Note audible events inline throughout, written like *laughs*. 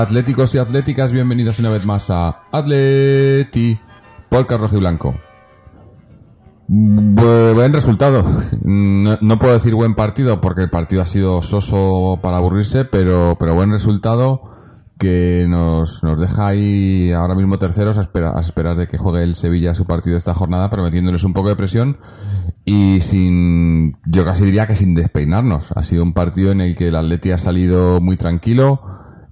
Atléticos y atléticas, bienvenidos una vez más a Atleti Podcast Rojo y Blanco. Bu- Buen resultado. No, puedo decir buen partido porque el partido ha sido soso para aburrirse, pero, pero buen resultado que nos, nos deja ahí ahora mismo terceros a, espera- a esperar de que juegue el Sevilla su partido esta jornada, prometiéndoles un poco de presión y sin, yo casi diría que sin despeinarnos. Ha sido un partido en el que el Atleti ha salido muy tranquilo,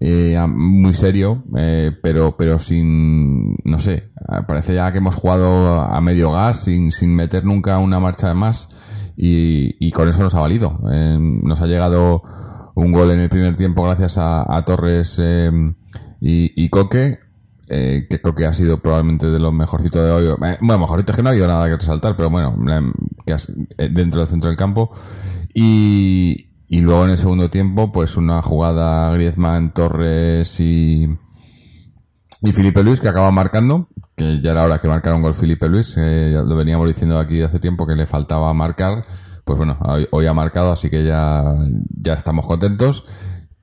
eh, muy serio, eh, pero, pero sin, no sé, parece ya que hemos jugado a medio gas, sin, sin meter nunca una marcha de más, y, y con eso nos ha valido. Eh, nos ha llegado un gol en el primer tiempo gracias a, Torres eh, y, y Coque, eh, que creo que ha sido probablemente de los mejorcitos de hoy. Eh, bueno, mejorito es que no ha habido nada que resaltar, pero bueno, eh, que dentro del centro del campo. Y, y luego en el segundo tiempo, pues una jugada Griezmann, Torres y, y Felipe Luis que acaba marcando, que ya era hora que marcara un gol Felipe Luis, eh, ya lo veníamos diciendo aquí hace tiempo que le faltaba marcar, pues bueno, hoy, hoy ha marcado, así que ya, ya estamos contentos.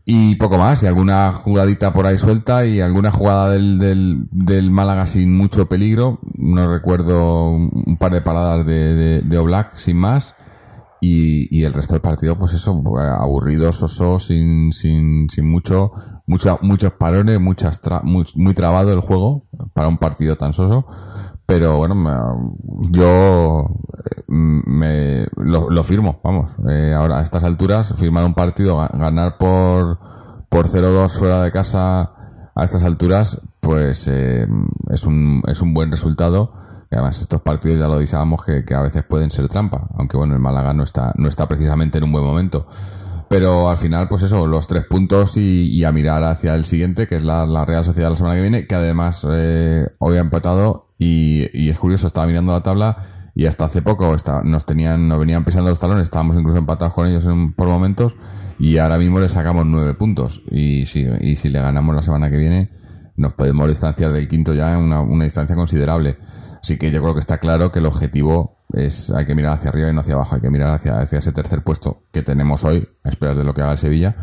Y poco más, y alguna jugadita por ahí suelta y alguna jugada del, del, del Málaga sin mucho peligro. No recuerdo un par de paradas de, de, de Oblak sin más. Y, y el resto del partido, pues eso, aburrido, soso, sin, sin, sin mucho, mucha, muchos parones, muchas tra- muy, muy trabado el juego para un partido tan soso. Pero bueno, me- yo eh, me, lo, lo firmo, vamos. Eh, ahora a estas alturas, firmar un partido, ga- ganar por, por 0-2 fuera de casa a estas alturas, pues eh, es, un, es un buen resultado. Además estos partidos ya lo que, que a veces pueden ser trampa, aunque bueno, el Málaga no está, no está precisamente en un buen momento. Pero al final, pues eso, los tres puntos y, y a mirar hacia el siguiente, que es la, la Real Sociedad la semana que viene, que además eh, hoy ha empatado y, y es curioso, estaba mirando la tabla y hasta hace poco está, nos tenían, nos venían pisando los talones, estábamos incluso empatados con ellos en- por momentos y ahora mismo le sacamos nueve puntos y si, y si le ganamos la semana que viene nos podemos distanciar del quinto ya en una, una distancia considerable. Así que yo creo que está claro que el objetivo es, hay que mirar hacia arriba y no hacia abajo, hay que mirar hacia, ese tercer puesto que tenemos hoy, a esperar de lo que haga el Sevilla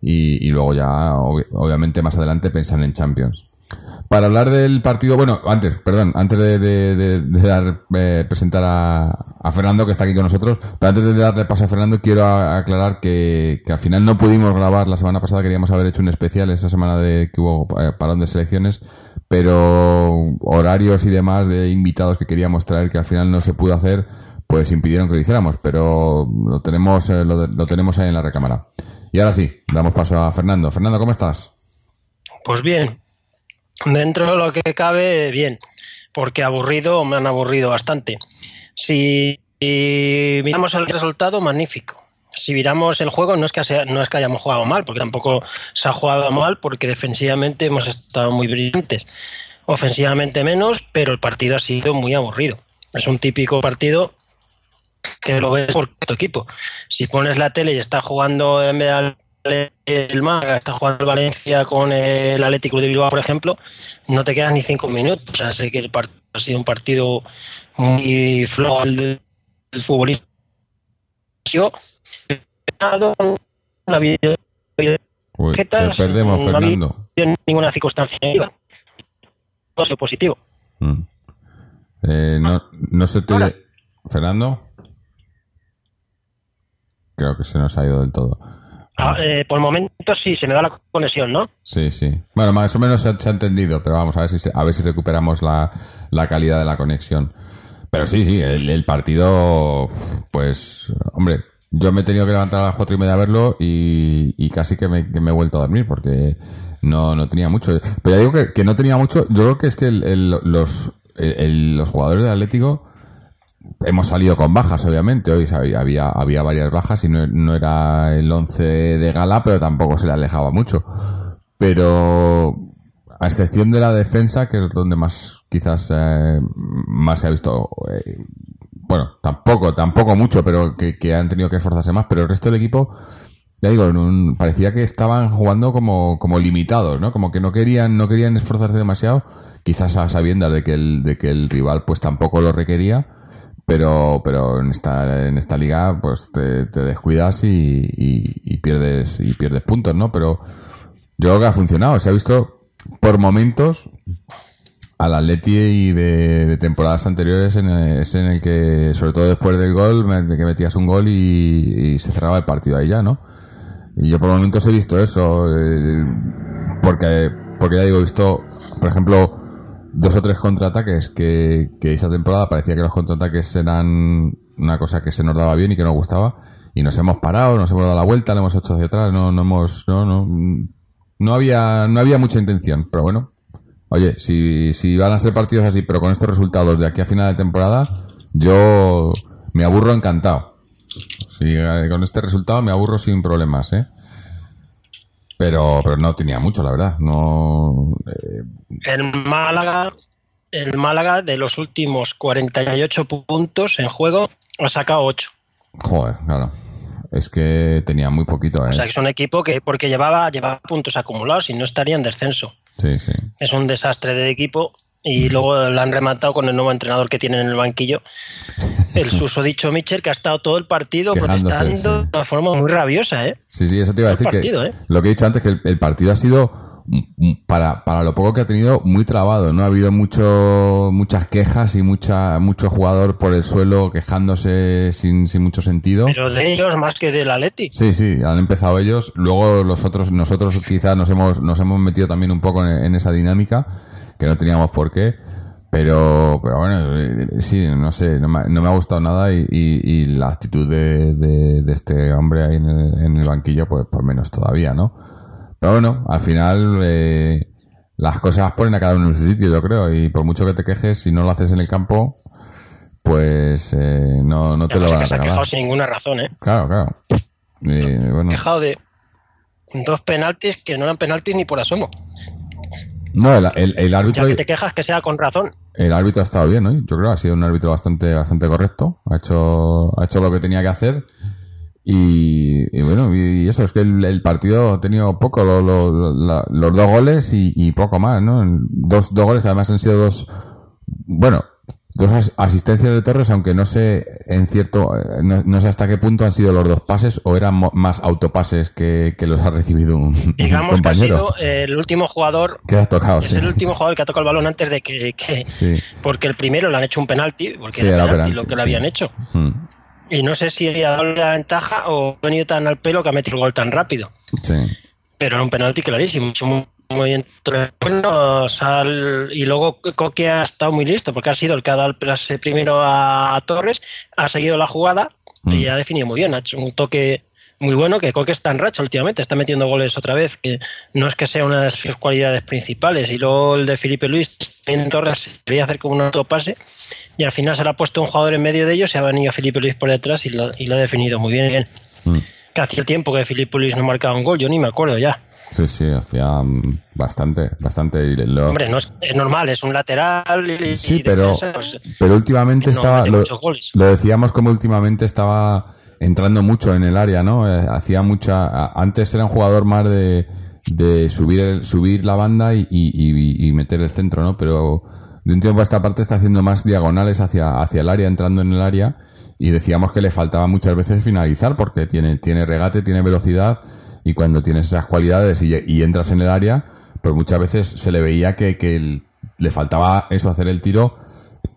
y, luego ya, ob- obviamente más adelante pensar en Champions. Para hablar del partido, bueno, antes, perdón, antes de, de- dar, eh, presentar a, Fernando, que está aquí con nosotros, pero antes de darle paso a Fernando, quiero aclarar que, que al final no pudimos grabar la semana pasada, queríamos haber hecho un especial esa semana de que hubo eh, parón de selecciones, pero horarios y demás de invitados que queríamos traer que al final no se pudo hacer, pues impidieron que lo hiciéramos, pero lo tenemos, eh, lo, lo tenemos ahí en la recámara. Y ahora sí, damos paso a Fernando. Fernando, ¿cómo estás? Pues bien, dentro de lo que cabe, bien, porque aburrido me han aburrido bastante. Si miramos el resultado, magnífico. Si miramos el juego, no es que no es que hayamos jugado mal, porque tampoco se ha jugado mal, porque defensivamente hemos estado muy brillantes. Ofensivamente menos, pero el partido ha sido muy aburrido. Es un típico partido que lo ves por tu equipo. Si pones la tele y está jugando en vez el Málaga, está jugando el Valencia con el Atlético de Bilbao, por ejemplo, no te quedan ni cinco minutos. O sea, sé que el part- ha sido un partido muy flojo del, del futbolista. Uy, ¿Qué tal? te perdemos, No Fernando. había ninguna circunstancia. Todo positivo. Mm. Eh, no, no se te... Fernando. Creo que se nos ha ido del todo. Ah, eh, por el momento sí, se me da la conexión, ¿no? Sí, sí. Bueno, más o menos se ha, se ha entendido, pero vamos a ver si se- a ver si recuperamos la, la calidad de la conexión. Pero sí, sí, el, el partido, pues, hombre, yo me he tenido que levantar a las cuatro y media a verlo y, y casi que me, que me he vuelto a dormir porque no, no tenía mucho. Pero ya digo que, que no tenía mucho. Yo creo que es que el- el- los, los jugadores del Atlético hemos salido con bajas, obviamente. Hoy había, había varias bajas y no, no era el 11 de gala, pero tampoco se le alejaba mucho. Pero a excepción de la defensa, que es donde más quizás eh, más se ha visto. eh, bueno, tampoco, tampoco mucho, pero que, que han tenido que esforzarse más. Pero el resto del equipo, ya digo, parecía que estaban jugando como, como limitados, ¿no? Como que no querían, no querían esforzarse demasiado, quizás a sabiendas de que el, de que el rival pues tampoco lo requería. Pero, pero en esta, en esta liga, pues te, descuidas y, y, pierdes, y pierdes puntos, ¿no? Pero yo creo que ha funcionado. Se ha visto por momentos al Atleti y de, temporadas anteriores en el, es en el que, sobre todo después del gol, de que metías un gol y, y se cerraba el partido ahí ya, ¿no? Y yo por momentos he visto eso, eh, porque, porque ya digo, he visto, por ejemplo, dos o tres contraataques que, que esa temporada parecía que los contraataques eran una cosa que se nos daba bien y que nos gustaba, y nos hemos parado, nos hemos dado la vuelta, lo hemos hecho hacia atrás, no, no hemos, no, no, no había, no había mucha intención, pero bueno, Oye, si, si van a ser partidos así, pero con estos resultados de aquí a final de temporada, yo me aburro encantado. Si, eh, con este resultado me aburro sin problemas, ¿eh? Pero, pero no tenía mucho, la verdad. No, eh, El Málaga, el Málaga de los últimos 48 puntos en juego ha sacado 8. joder, claro. Es que tenía muy poquito, ¿eh? O sea que es un equipo que porque llevaba, llevaba puntos acumulados y no estaría en descenso. Sí, sí. Es un desastre de equipo y luego lo han rematado con el nuevo entrenador que tienen en el banquillo, el *laughs* susodicho Mitchell, que ha estado todo el partido Quejándose, protestando sí. de una forma muy rabiosa, ¿eh? Sí, sí, eso te iba a decir partido, que ¿eh? lo que he dicho antes que el, el partido ha sido para, para lo poco que ha tenido muy trabado, no ha habido mucho muchas quejas y mucha mucho jugador por el suelo quejándose sin, sin mucho sentido. Pero de ellos más que del Atleti. Sí, sí, han empezado ellos, luego los otros nosotros quizás nos hemos nos hemos metido también un poco en, en esa dinámica que no teníamos por qué. Pero, pero bueno, eh, sí, no sé, no me, no me ha gustado nada y, y, y la actitud de, de, de este hombre ahí en el, en el banquillo, pues, pues menos todavía, ¿no? Pero bueno, al final eh, las cosas ponen a cada uno en su sitio, yo creo, y por mucho que te quejes, si no lo haces en el campo, pues eh, no, no te lo van que a se ha regalar. quejado sin ninguna razón, ¿eh? Claro, claro. Y, bueno, quejado de dos penaltis que no eran penaltis ni por asomo. No, el, el, árbitro, sea, que te quejas que sea con razón. el árbitro ha estado bien, ¿no? Yo creo que ha sido un árbitro bastante, bastante correcto. Ha hecho, ha hecho lo que tenía que hacer. Y, y bueno, y eso es que el, el partido ha tenido poco, lo- lo- los dos goles y, y poco más, ¿no? Dos, dos goles que además han sido dos, bueno, dos as- asistencias de Torres, aunque no sé en cierto, eh, no, no sé hasta qué punto han sido los dos pases o eran más autopases que, que los ha recibido un, un Digamos que ha sido el último jugador. Que has tocado, Es sí. el último jugador que ha tocado el balón antes de que. que- Sí. porque el primero le han hecho un penalti, porque Sí, era penalti, penalti, lo que le habían hecho. Mm, Y no sé si ha dado la ventaja o ha venido tan al pelo que ha metido el gol tan rápido. sí. Pero era un penalti clarísimo. Muy bien. Bueno, sal- y luego Coque ha estado muy listo porque ha sido el que ha dado el pase primero a, a Torres, ha seguido la jugada y Mm. ha definido muy bien. Ha hecho un toque muy bueno que Coque está en racha últimamente, está metiendo goles otra vez, que no es que sea una de sus cualidades principales. Y luego el de Felipe Luis en Torres quería hacer como un autopase y al final se le ha puesto un jugador en medio de ellos y ha venido Felipe Luis por detrás y lo, y lo ha definido muy bien. Mm. Que hacía tiempo que Felipe Luis no marcaba un gol, yo ni me acuerdo ya. Sí, sí, hacía mm, bastante, bastante. lo- Hombre, no es, es normal, es un lateral y, Sí, y pero, defensa, pues, pero últimamente estaba. Lo, lo decíamos como últimamente estaba entrando mucho en el área, ¿no? Eh, hacía mucha. Antes era un jugador más de, de subir, el- subir la banda y, y, y- y meter el centro, ¿no? Pero de un tiempo a esta parte está haciendo más diagonales hacia, hacia el área, entrando en el área. Y decíamos que le faltaba muchas veces finalizar porque tiene, tiene regate, tiene velocidad y cuando tienes esas cualidades y, y entras en el área, pues muchas veces se le veía que, que el- le faltaba eso, hacer el tiro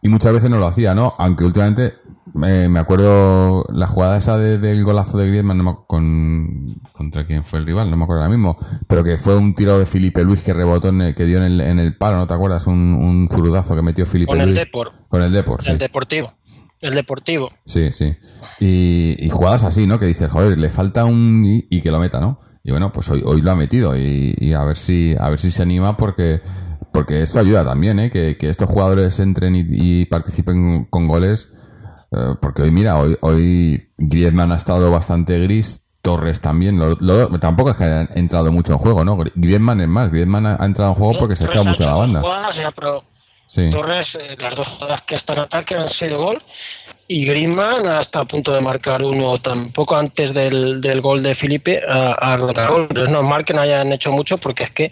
y muchas veces no lo hacía, ¿no? Aunque últimamente me, me acuerdo la jugada esa de- del golazo de Griezmann no me con, contra quién fue el rival, no me acuerdo ahora mismo, pero que fue un tiro de Felipe Luis que rebotó en el- que dio en el, en el palo, ¿no te acuerdas? Un, un zurdazo que metió Felipe Con el Luis. Depor. Con el Depor, sí. el deportivo. El deportivo. Sí, sí. Y, y jugadas así, ¿no? Que dices, joder, le falta un y, y que lo meta, ¿no? Y bueno, pues hoy, hoy lo ha metido y, y a ver si, a ver si se anima porque, porque esto ayuda también, ¿eh? Que, que estos jugadores entren y, participen con goles, Eh, porque hoy, mira, hoy, hoy Griezmann ha estado bastante gris, Torres también. Lo- lo- tampoco es que haya entrado mucho en juego, ¿no? Gri- Griezmann es más, Griezmann ha, ha entrado en juego porque se ha mucho a la banda. pero Sí, Torres, eh, las dos jugadas que está en ataque han sido gol. Y Griezmann hasta a punto de marcar uno, tampoco antes del, del gol de Felipe, a, gol. Pero es normal que no hayan hecho mucho porque es que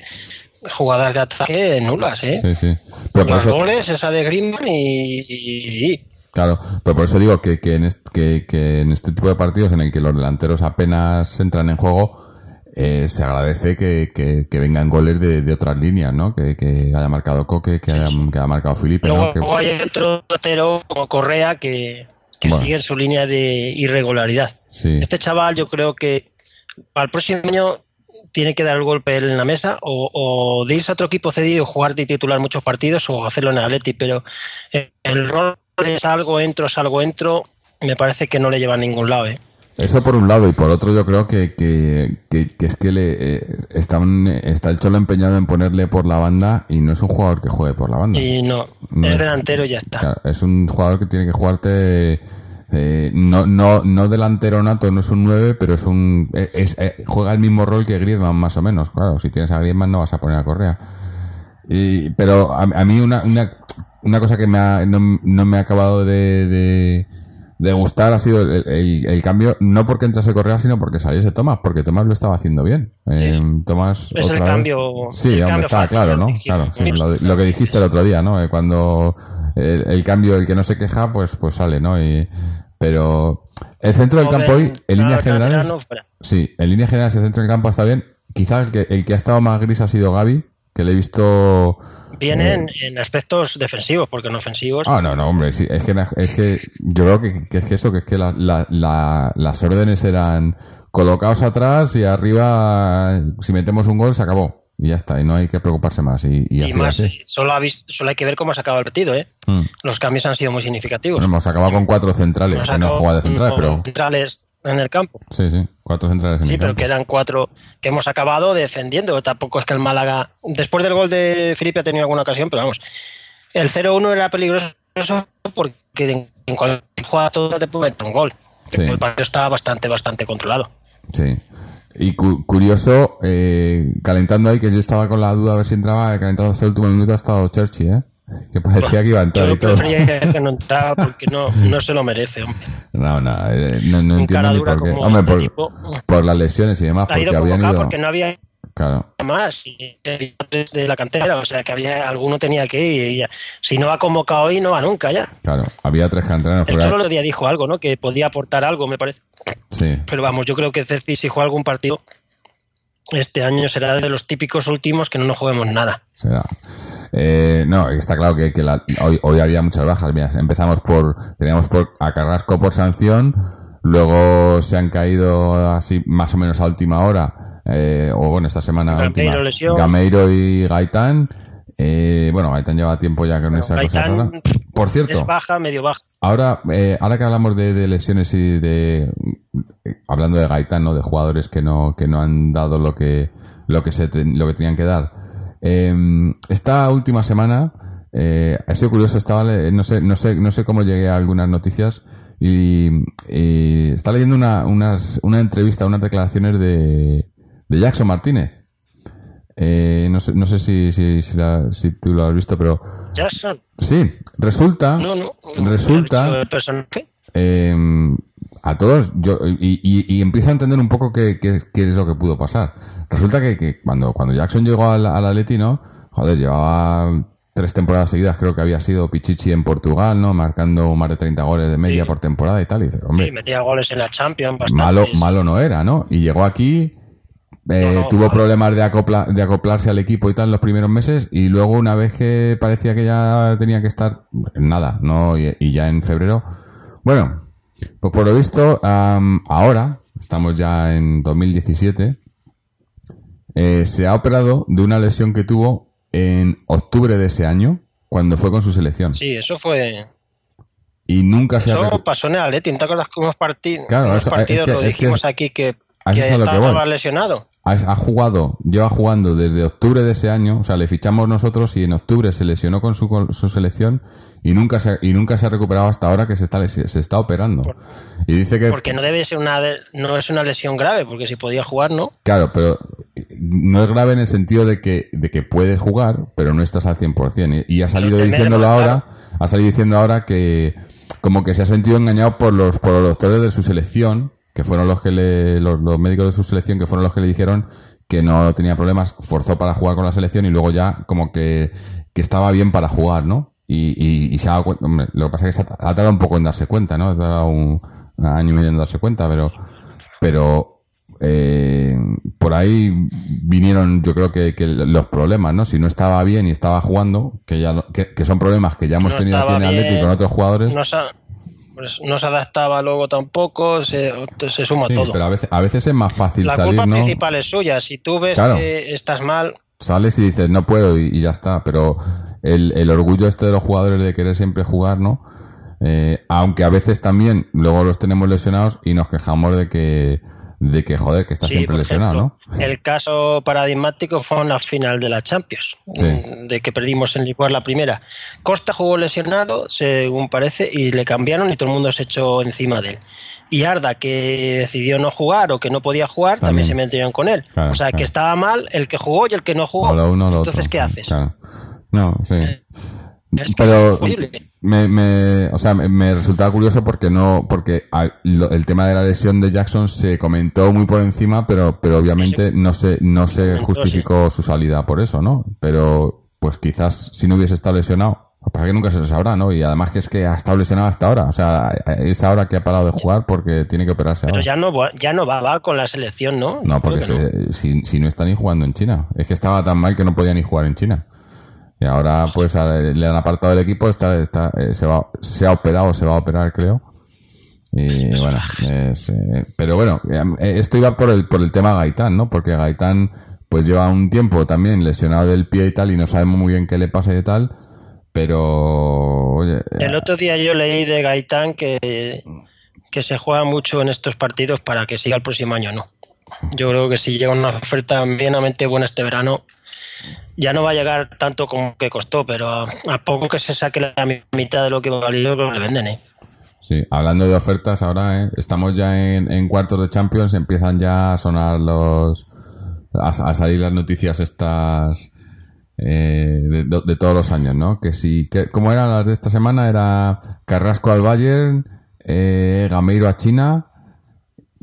jugadas de ataque nulas, ¿eh? sí, sí. Pero por Los eso, goles, esa de Griezmann y- claro, pero por eso digo que, que, en este, que, que en este tipo de partidos en el que los delanteros apenas entran en juego, eh, se agradece que, que, que vengan goles de, de otras líneas, ¿no? Que, que haya marcado Coque, que haya, marcado Felipe, ¿no? Luego, Que- luego hay otro delantero como Correa que, Bueno. sigue en su línea de irregularidad. sí. Este chaval yo creo que el próximo año tiene que dar el golpe en la mesa o, o de irse a otro equipo cedido, jugar de titular muchos partidos o hacerlo en el Atleti, pero el rol de salgo, entro, salgo, entro, me parece que no le lleva a ningún lado. ¿eh? Eso por un lado, y por otro yo creo que, que, que, que es que le eh, están, está el Cholo empeñado en ponerle por la banda y no es un jugador que juegue por la banda. Y no, No es es- delantero y ya está. Claro, es un jugador que tiene que jugarte eh, no, no, no delantero nato, no es un 9, pero es un es, es- eh, juega el mismo rol que Griezmann más o menos. Claro, si tienes a Griezmann no vas a poner a Correa. Y, pero a, a mí una, una, una cosa que me ha, no, no me ha acabado de, de, de gustar ha sido el, el- el cambio, no porque entrase Correa, sino porque saliese Tomás, porque Tomás lo estaba haciendo bien. Eh, Tomás Es el vez- cambio- Sí, el cambio está fácil, claro, ¿no? Claro, sí, lo, lo que dijiste el otro día, ¿no? Eh, cuando el, cambio, el que no se queja, pues, pues sale, ¿no? Y, pero el centro del campo hoy, en líneas generales, sí, en líneas generales el centro del campo está bien. Quizá el que, el que ha estado más gris ha sido Gaby, que le he visto... Vienen en aspectos defensivos, porque en ofensivos. Ah, no, no, hombre, sí, es que, es que yo creo que, que es que eso, que es que la- la- la- las órdenes eran colocados atrás y arriba, si metemos un gol, se acabó. Y ya está, y no hay que preocuparse más. Y, y, y así, más, así. solo, ha solo hay que ver cómo se acaba el partido, ¿eh? Mm. Los cambios han sido muy significativos. Bueno, hemos acabado con cuatro centrales, no juega de centrales, pero centrales en el campo. sí, sí, cuatro centrales en Sí, el pero campo. que eran cuatro que hemos acabado defendiendo. Tampoco es que el Málaga, después del gol de Felipe ha tenido alguna ocasión, pero vamos, el 0-1 era peligroso porque en, cualquier jugada toda te puede meter un gol. Sí. El partido estaba bastante, bastante controlado. Sí. Y cu- curioso, eh, calentando ahí, que yo estaba con la duda a ver si entraba, eh, calentando hasta el último minuto ha estado Churchy, ¿eh? Que parecía que iba a entrar Yo y todo. que no entraba porque no, no se lo merece. hombre. No, no, eh, no, no entiendo ni por qué. Hombre, este por, tipo. por las lesiones y demás, Ha ido porque habían ido... porque no había Claro, más de la cantera, o sea que había alguno tenía que ir y ya. Si no va convocado hoy, no va nunca ya. claro. Había tres canteranos. El porque- otro día dijo algo, ¿no? Que podía aportar algo, me parece. Sí, Pero vamos, yo creo que Ceci, si juega algún partido, este año será de los típicos últimos que no nos juguemos nada. será. Eh, no, está claro que, que la- hoy, hoy había muchas bajas. Mira, empezamos por, teníamos por a Carrasco por sanción, luego se han caído así más o menos a última hora, eh, o bueno, esta semana Gameiro, última, lesión. Gameiro y Gaitán. Eh, bueno, Gaitán lleva tiempo ya con esa cosa Gaitán rara. Por cierto, Es baja, medio baja. Ahora, eh, ahora que hablamos de, de lesiones y de eh, hablando de Gaitán, ¿no? de jugadores que no que no han dado lo que lo que se lo que tenían que dar. Eh, esta última semana eh, ha sido curioso. Estaba no sé no sé no sé cómo llegué a algunas noticias y, y está leyendo una unas, una entrevista, unas declaraciones de de Jackson Martínez. Eh, no sé, no sé si, si, si, la- si tú lo has visto, pero Jackson. sí, resulta, No, no. resulta el personaje. eh, a todos, yo, y, y, y empiezo a entender un poco qué, qué, qué es lo que pudo pasar. Resulta que, que cuando, cuando Jackson llegó al, al Atleti, ¿no? Joder, llevaba tres temporadas seguidas, creo que había sido Pichichi en Portugal, ¿no? Marcando más de 30 goles de media Sí. por temporada y tal. Y dice, hombre, Sí, metía goles en la Champions. bastantes. malo, malo no era, ¿no? Y llegó aquí, eh, No, no, tuvo problemas de, acopla, de acoplarse al equipo y tal en los primeros meses, y luego una vez que parecía que ya tenía que estar, nada, ¿no? Y, y ya en febrero. Bueno, pues por lo visto, ahora, estamos ya en 2017, eh, se ha operado de una lesión que tuvo en octubre de ese año, cuando fue con su selección. Sí, eso fue. Y nunca se ha Eso pasó en el Atleti. ¿No te acuerdas que unos, parti- Claro, unos eso- partidos es que- lo dijimos es- aquí que, que estaba lesionado? Ha, ha jugado, lleva jugando desde octubre de ese año, o sea, le fichamos nosotros y en octubre se lesionó con su, con su selección y nunca se, y nunca se ha recuperado hasta ahora que se está, se está operando. Y dice que, Porque no debe ser una no es una lesión grave, porque si podía jugar, ¿no? claro, pero no es grave en el sentido de que, de que puedes jugar, pero no estás al 100%. Y, y ha salido diciéndolo ahora, ha salido diciendo ahora que como que se ha sentido engañado por los, por los doctores de su selección, que fueron los que le, los, los médicos de su selección, que fueron los que le dijeron que no tenía problemas, forzó para jugar con la selección y luego ya como que, que estaba bien para jugar, ¿no? Y, y, y se ha dado cuenta, hombre, lo que pasa es que se ha, ha tardado un poco en darse cuenta, ¿no? Ha tardado un, un año y medio en darse cuenta, pero, pero eh, por ahí vinieron yo creo que, que los problemas, ¿no? Si no estaba bien y estaba jugando, que ya que, que son problemas que ya hemos No tenido aquí en Atlético con otros jugadores. No pues, no se adaptaba luego tampoco, se, se suma Sí, todo. pero a veces, a veces es más fácil La salir, culpa ¿no? principal es suya. Si tú ves Claro. que estás mal, Sales y dices, no puedo y, y ya está. Pero el, el orgullo este de los jugadores de querer siempre jugar, ¿no? Eh, aunque a veces también luego los tenemos lesionados y nos quejamos de que, de que joder, que está Sí, siempre lesionado, ejemplo, ¿no? El caso paradigmático fue en la final de la Champions, Sí. de que perdimos en Licuar la primera. Costa jugó lesionado, según parece, y le cambiaron y todo el mundo se echó encima de él. Y Arda, que decidió no jugar o que no podía jugar, también, También. se metieron con él. Claro, o sea, claro. que estaba mal el que jugó y el que no jugó. Uno Entonces, otro. ¿qué haces? Claro. No, sí. Es que Pero es. Me, me, o sea, me, me resultaba curioso porque no, porque a- lo- el tema de la lesión de Jackson se comentó muy por encima, pero, pero obviamente no se, no se justificó su salida por eso, ¿no? Pero, pues quizás si no hubiese estado lesionado, para que nunca se sabrá, ¿no? Y además que es que ha estado lesionado hasta ahora, o sea, es ahora que ha parado de jugar porque tiene que operarse Pero ahora. ya no, ya no va, va con la selección, ¿no? No, porque no. se- si, si no está ni jugando en China. Es que estaba tan mal que no podía ni jugar en China. Y ahora, pues, le han apartado del equipo, está, está, eh, se, va, se ha operado, se va a operar, creo. Y bueno, eh, pero bueno, eh, esto iba por el, por el tema Gaitán, ¿no? Porque Gaitán, pues lleva un tiempo también lesionado del pie y tal, y no sabemos muy bien qué le pasa y tal. Pero, oye, El otro día yo leí de Gaitán que, que se juega mucho en estos partidos para que siga el próximo año, ¿no? Yo creo que si llega una oferta medianamente buena este verano, ya no va a llegar tanto como que costó, pero a, poco que se saque la mitad de lo que valió, creo que le venden, ¿eh? Sí, hablando de ofertas, ahora ¿eh? estamos ya en, en cuartos de Champions, empiezan ya a sonar los. a, salir las noticias estas. eh, de todos los años, ¿no? Que si. Que, ¿Cómo eran las de esta semana? Era Carrasco al Bayern, eh, Gameiro a China.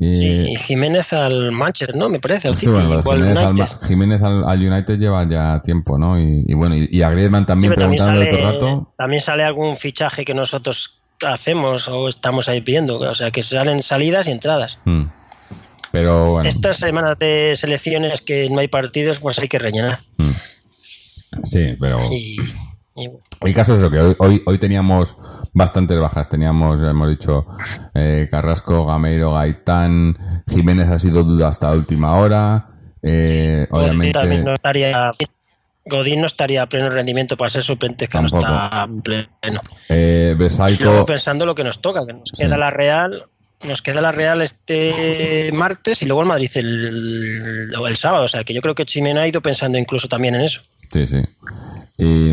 Y, Y Jiménez al Manchester, ¿no? Me parece, al sí, City, bueno, Jiménez, al, United. Ma- Jiménez al, al United lleva ya tiempo, ¿no? Y, y bueno, y, y a Griezmann Sí, también también preguntando sale, todo el rato. también sale algún fichaje que nosotros hacemos o estamos ahí viendo, o sea, que salen salidas y entradas. Mm. Pero bueno. Estas semanas de selecciones que no hay partidos, pues hay que rellenar. Sí, pero. Y- El caso es eso, que hoy, hoy, hoy teníamos bastantes bajas. Teníamos, hemos dicho, eh, Carrasco, Gameiro, Gaitán, Jiménez ha sido duda hasta última hora. Eh, obviamente, no estaría, Godín no estaría a pleno rendimiento para ser suplente, que Tampoco. no está en pleno. eh, Y luego Besaico, pensando lo que nos toca, que nos Sí. queda la Real, nos queda la Real este martes y luego el Madrid el, el sábado. O sea, que yo creo que Chimena ha ido pensando incluso también en eso. sí, sí. Y,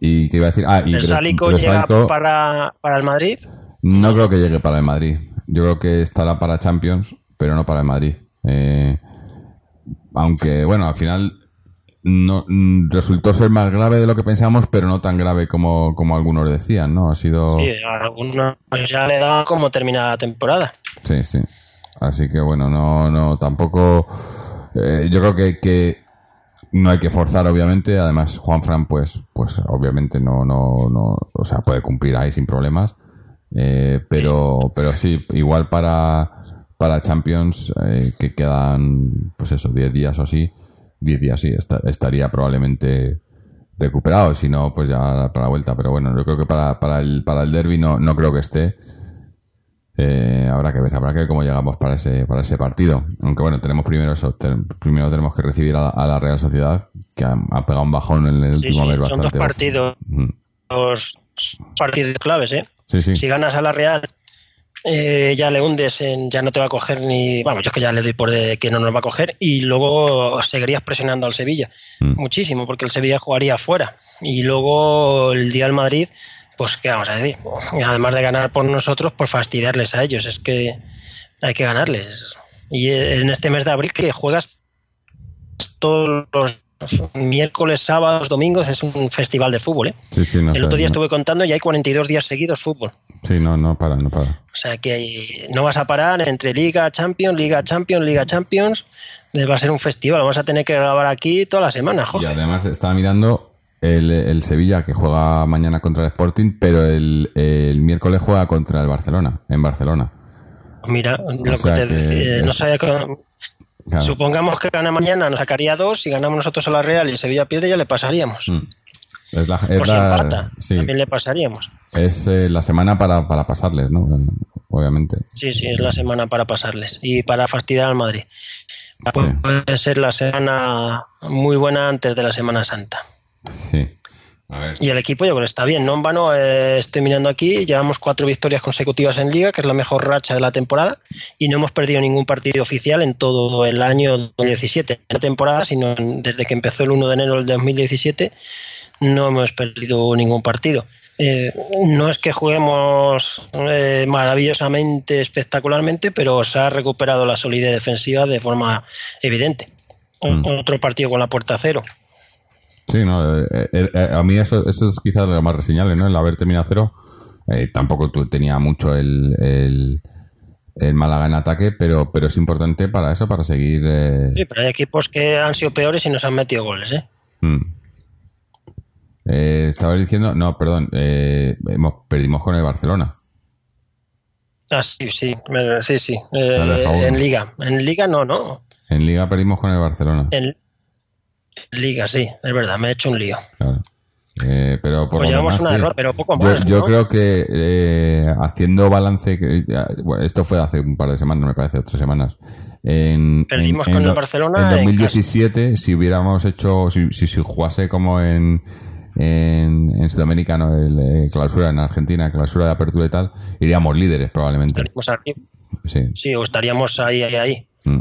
y que iba a decir, ah, y El Sálico llega para, para el Madrid. no creo que llegue para el Madrid. Yo creo que estará para Champions, pero no para el Madrid. Eh, aunque, bueno, al final no mm, resultó ser más grave de lo que pensábamos, pero no tan grave como, como algunos decían, ¿no? Ha sido... Sí, a algunos ya le da como terminada la temporada. Sí, sí. Así que bueno, no, no, tampoco. eh, yo creo que, que no hay que forzar, obviamente. Además, Juan Fran, pues, pues obviamente no, no, no, o sea, puede cumplir ahí sin problemas. Eh, pero, pero sí, igual para, para Champions, eh, que quedan, pues eso, 10 días o así, 10 días sí, esta- estaría probablemente recuperado. Si no, pues ya para la vuelta. Pero bueno, yo creo que para, para el, para el derby no, no creo que esté. Eh, habrá que ver, habrá que ver cómo llegamos para ese, para ese partido. Aunque bueno, tenemos primero eso, primero tenemos que recibir a, la- a la Real Sociedad, que ha, ha pegado un bajón en el Sí, último sí, mes son dos partidos, Mm. dos partidos claves, ¿eh? Sí, sí. Si ganas a la Real eh, ya le hundes en ya no te va a coger ni. Vamos, yo es que ya le doy por de que no nos va a coger y luego seguirías presionando al Sevilla Mm. muchísimo porque el Sevilla jugaría fuera y luego el día del Madrid, pues qué vamos a decir, Y además de ganar por nosotros, por fastidiarles a ellos, es que hay que ganarles. Y en este mes de abril que juegas todos los miércoles, sábados, domingos, es un festival de fútbol. ¿eh? Sí, sí, no El otro día no- estuve contando y hay 42 días seguidos fútbol. Sí, no, no para, no para. O sea que hay- no vas a parar entre Liga, Champions, Liga, Champions, Liga, Champions. Va a ser un festival. Vamos a tener que grabar aquí toda la semana, Y Jorge. además estaba mirando el, el Sevilla que juega mañana contra el Sporting, pero el, el miércoles juega contra el Barcelona, en Barcelona. Mira, lo que te que decía, no sabía que... Claro. Supongamos que gana mañana, nos sacaría dos. Si ganamos nosotros a la Real y Sevilla pierde, ya le pasaríamos. Mm. Es la, es O si la- empata, sí, también le pasaríamos. es eh, la semana para, para pasarles, ¿no? Eh, Obviamente. Sí, sí, es la semana para pasarles y para fastidiar al Madrid. Sí. Puede ser la semana muy buena antes de la Semana Santa. Sí. A ver. Y el equipo yo creo que está bien, no en vano eh, estoy mirando aquí, llevamos cuatro victorias consecutivas en liga, que es la mejor racha de la temporada, y no hemos perdido ningún partido oficial en todo el año 2017. En la temporada, sino desde que empezó el 1 de enero del 2017, no hemos perdido ningún partido. Eh, no es que juguemos eh, maravillosamente, espectacularmente, pero se ha recuperado la solidez defensiva de forma evidente. Mm. Otro partido con la puerta cero. Sí, no, eh, eh, eh, a mí eso, eso es quizás lo más reseñable, ¿no? El haber terminado cero. Eh, tampoco tenía mucho el, el, el Málaga en ataque, pero, pero es importante para eso, para seguir. eh, Sí, pero hay equipos que han sido peores y nos han metido goles, ¿eh? mm. Eh, estaba diciendo, no, perdón, eh, hemos, perdimos con el Barcelona. Ah, sí, sí, sí, sí. Eh, en Liga. En Liga no, no. En Liga perdimos con el Barcelona. En Liga sí, es verdad, me he hecho un lío. Eh, pero por Pues lo demás, una sí. derrota, pero poco Yo, más. yo ¿no? creo que eh, haciendo balance, que, ya, bueno, esto fue hace un par de semanas, me parece, tres semanas. En, Perdimos en- con en el Barcelona En en 2017, si hubiéramos hecho, si, si, si jugase como en, en, en Sudamericano, el eh, clausura en Argentina, clausura de apertura y tal, iríamos líderes probablemente. Estaríamos arriba. Sí. Sí, o estaríamos ahí, ahí, ahí. Mm,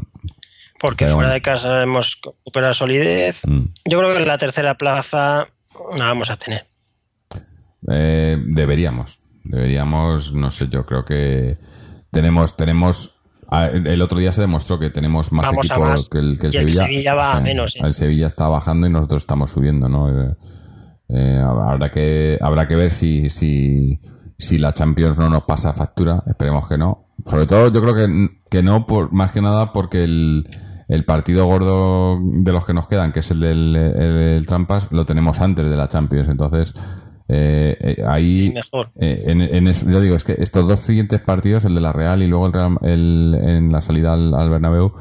Porque Pero fuera bueno. de casa hemos recuperado solidez. mm. Yo creo que en la tercera plaza la vamos a tener. Eh, deberíamos. Deberíamos, no sé, yo creo que tenemos, tenemos. El otro día se demostró que tenemos más Vamos a equipo más. que el, que el Y el Sevilla. Sevilla va a menos, ¿eh? El Sevilla está bajando y nosotros estamos subiendo, ¿no? Eh, eh, habrá que habrá que ver si, si, si la Champions no nos pasa factura. Esperemos que no. Sobre todo, yo creo que, que no, por, más que nada porque el, el partido gordo de los que nos quedan, que es el del el del Trampas, lo tenemos antes de la Champions. Entonces, eh, eh, ahí. Sí, mejor. Eh, en, en eso, yo digo, es que estos dos siguientes partidos, el de la Real y luego el, Real- el- en la salida al, al Bernabéu,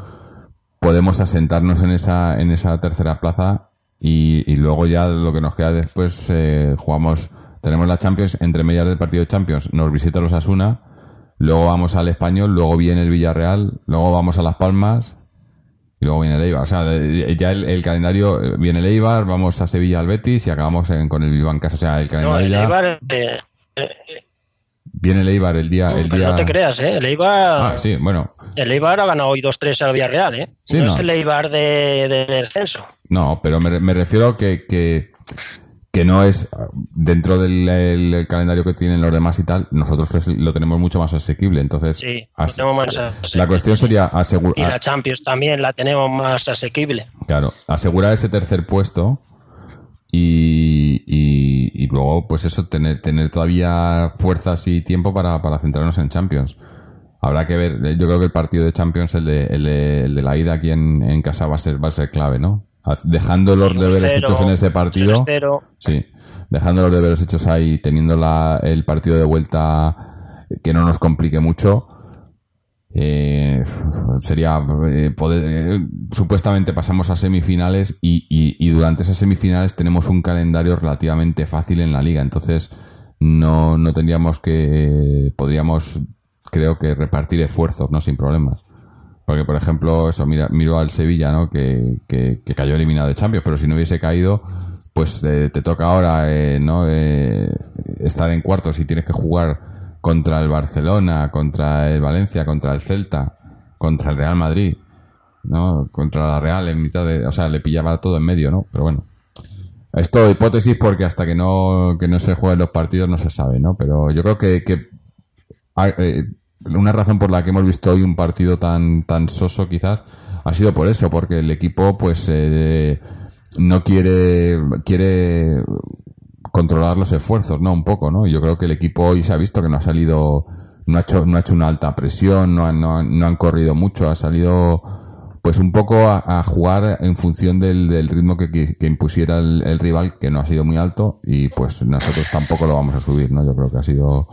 podemos asentarnos en esa, en esa tercera plaza y, y luego ya lo que nos queda después, eh, jugamos, tenemos la Champions, entre medias del partido de Champions, nos visita los Asuna, luego vamos al Español, luego viene el Villarreal, luego vamos a Las Palmas y luego viene el Eibar. O sea, ya el, el calendario, eh, viene el Eibar, vamos a Sevilla al Betis y acabamos en- con el Bilbao en casa. O sea, el No, calendario el ya... Eibar, eh, eh, Viene el Eibar el día... El pero día... no te creas, ¿eh? El Eibar, Ah, sí, bueno. el Eibar ha ganado hoy 2-3 al Villarreal, ¿eh? Sí, no, no. es el Eibar de, de descenso. No, pero me, me refiero que, que, que no es dentro del el- el calendario que tienen los demás y tal, nosotros lo tenemos mucho más asequible. Entonces, Sí, lo as- tenemos más asequible. la cuestión sería asegurar, Y la Champions también la tenemos más asequible. claro, asegurar ese tercer puesto y, y, y luego, pues eso, tener, tener todavía fuerzas y tiempo para, para centrarnos en Champions. Habrá que ver, yo creo que el partido de Champions, el de, el de, el de la ida aquí en, en casa va a ser, va a ser clave, ¿no? Dejando los deberes Cero, hechos en ese partido. 3-0. Sí, dejando los deberes hechos ahí, teniendo la, el partido de vuelta que no nos complique mucho, eh, sería eh, poder. eh, supuestamente pasamos a semifinales y, y, y durante esas semifinales tenemos un calendario relativamente fácil en la liga, entonces no, no tendríamos que. podríamos, creo que, repartir esfuerzos, ¿no? Sin problemas. Porque, por ejemplo, eso, mira, miro al Sevilla, ¿no? Que, que, que cayó eliminado de Champions, pero si no hubiese caído, pues eh, te toca ahora, eh, ¿no? Eh, estar en cuartos y tienes que jugar contra el Barcelona, contra el Valencia, contra el Celta, contra el Real Madrid, ¿no? Contra la Real en mitad de, o sea, le pillaba todo en medio, ¿no? Pero bueno. Esto hipótesis porque hasta que no, que no se jueguen los partidos no se sabe, ¿no? Pero yo creo que, que eh, una razón por la que hemos visto hoy un partido tan, tan soso quizás ha sido por eso, porque el equipo pues eh, no quiere, quiere controlar los esfuerzos, ¿no? Un poco, ¿no? Yo creo que el equipo hoy se ha visto que no ha salido, no ha hecho, no ha hecho una alta presión, no, han, no, no han corrido mucho, ha salido pues un poco a, jugar en función del, del ritmo que, que, impusiera el, rival, que no ha sido muy alto, y pues nosotros tampoco lo vamos a subir, ¿no? Yo creo que ha sido